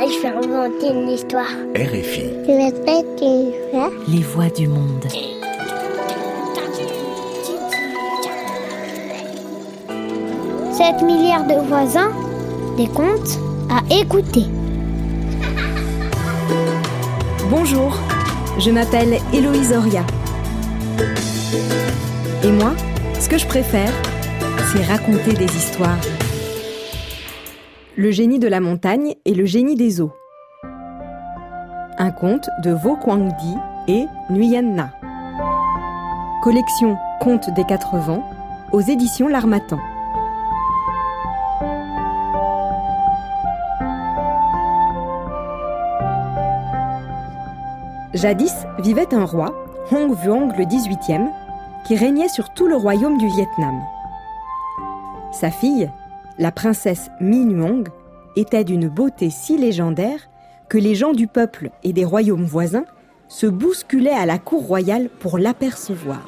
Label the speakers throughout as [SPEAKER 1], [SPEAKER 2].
[SPEAKER 1] Je vais inventer une histoire.
[SPEAKER 2] RFI.
[SPEAKER 1] Je vais mettre une histoire.
[SPEAKER 3] Les voix du monde.
[SPEAKER 1] Sept milliards de voisins, des contes à écouter.
[SPEAKER 4] Bonjour, je m'appelle Héloïse Oria. Et moi, ce que je préfère, c'est raconter des histoires. Le génie de la montagne et le génie des eaux. Un conte de Vo Kwangdi et Nguyen Na. Collection Contes des quatre vents aux éditions L'Armatan. Jadis vivait un roi, Hong Vuong le XVIIIe, qui régnait sur tout le royaume du Vietnam. Sa fille, la princesse Mi Nuong, était d'une beauté si légendaire que les gens du peuple et des royaumes voisins se bousculaient à la cour royale pour l'apercevoir.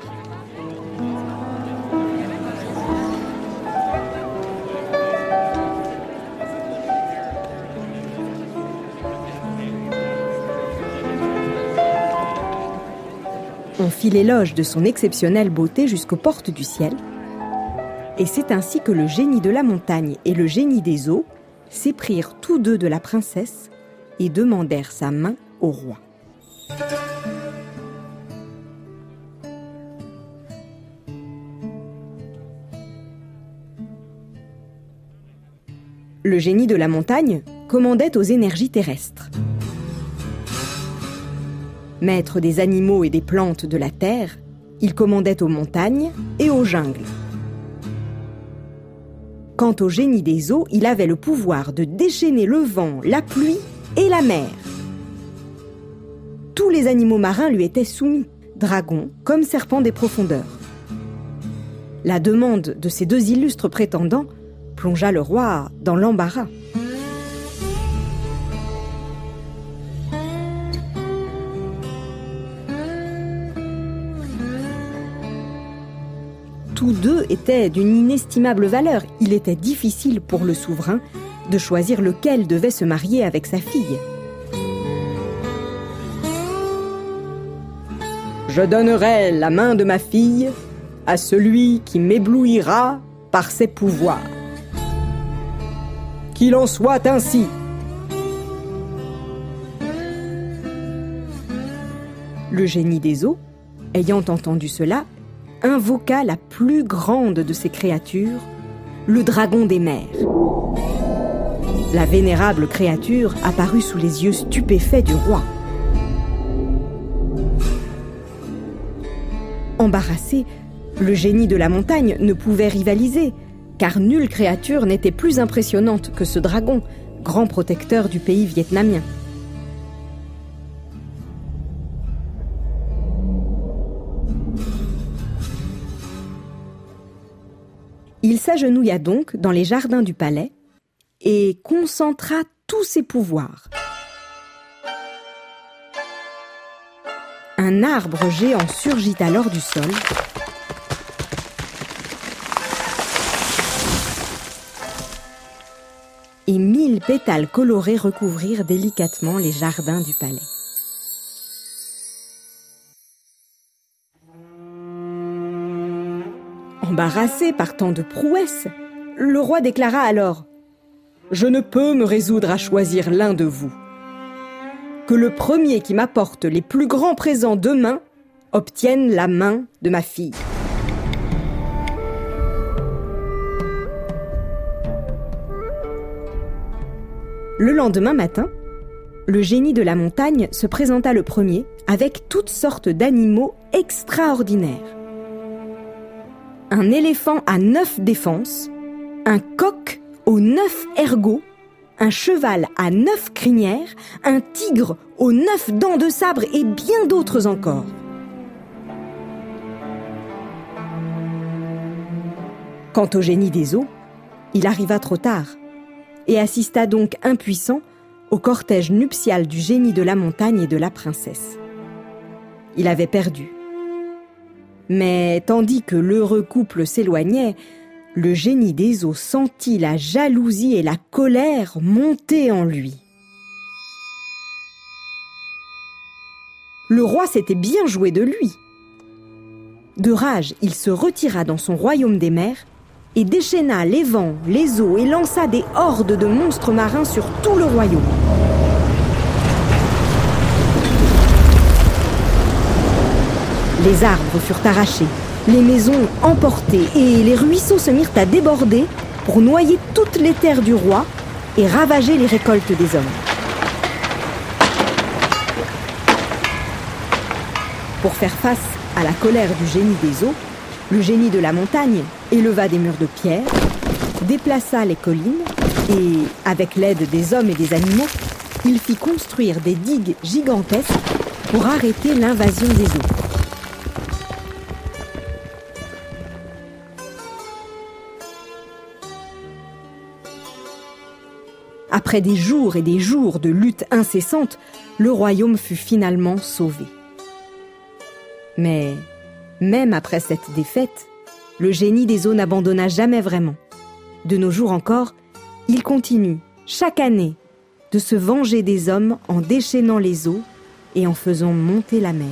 [SPEAKER 4] On fit l'éloge de son exceptionnelle beauté jusqu'aux portes du ciel, et c'est ainsi que le génie de la montagne et le génie des eaux s'éprirent tous deux de la princesse et demandèrent sa main au roi. Le génie de la montagne commandait aux énergies terrestres. Maître des animaux et des plantes de la terre, il commandait aux montagnes et aux jungles. Quant au génie des eaux, il avait le pouvoir de déchaîner le vent, la pluie et la mer. Tous les animaux marins lui étaient soumis, dragons comme serpents des profondeurs. La demande de ces deux illustres prétendants plongea le roi dans l'embarras. Tous deux étaient d'une inestimable valeur. Il était difficile pour le souverain de choisir lequel devait se marier avec sa fille. Je donnerai la main de ma fille à celui qui m'éblouira par ses pouvoirs. Qu'il en soit ainsi. Le génie des eaux, ayant entendu cela, invoqua la plus grande de ses créatures, le dragon des mers. La vénérable créature apparut sous les yeux stupéfaits du roi. Embarrassé, le génie de la montagne ne pouvait rivaliser, car nulle créature n'était plus impressionnante que ce dragon, grand protecteur du pays vietnamien. Il s'agenouilla donc dans les jardins du palais et concentra tous ses pouvoirs. Un arbre géant surgit alors du sol. Et mille pétales colorés recouvrirent délicatement les jardins du palais. Embarrassé par tant de prouesses, le roi déclara alors ⁇ Je ne peux me résoudre à choisir l'un de vous. Que le premier qui m'apporte les plus grands présents demain obtienne la main de ma fille. Le lendemain matin, le génie de la montagne se présenta le premier avec toutes sortes d'animaux extraordinaires un éléphant à neuf défenses, un coq aux neuf ergots, un cheval à neuf crinières, un tigre aux neuf dents de sabre et bien d'autres encore. Quant au génie des eaux, il arriva trop tard et assista donc impuissant au cortège nuptial du génie de la montagne et de la princesse. Il avait perdu. Mais tandis que l'heureux couple s'éloignait, le génie des eaux sentit la jalousie et la colère monter en lui. Le roi s'était bien joué de lui. De rage, il se retira dans son royaume des mers et déchaîna les vents, les eaux et lança des hordes de monstres marins sur tout le royaume. Les arbres furent arrachés, les maisons emportées et les ruisseaux se mirent à déborder pour noyer toutes les terres du roi et ravager les récoltes des hommes. Pour faire face à la colère du génie des eaux, le génie de la montagne éleva des murs de pierre, déplaça les collines et, avec l'aide des hommes et des animaux, il fit construire des digues gigantesques pour arrêter l'invasion des eaux. Après des jours et des jours de lutte incessante, le royaume fut finalement sauvé. Mais même après cette défaite, le génie des eaux n'abandonna jamais vraiment. De nos jours encore, il continue, chaque année, de se venger des hommes en déchaînant les eaux et en faisant monter la mer.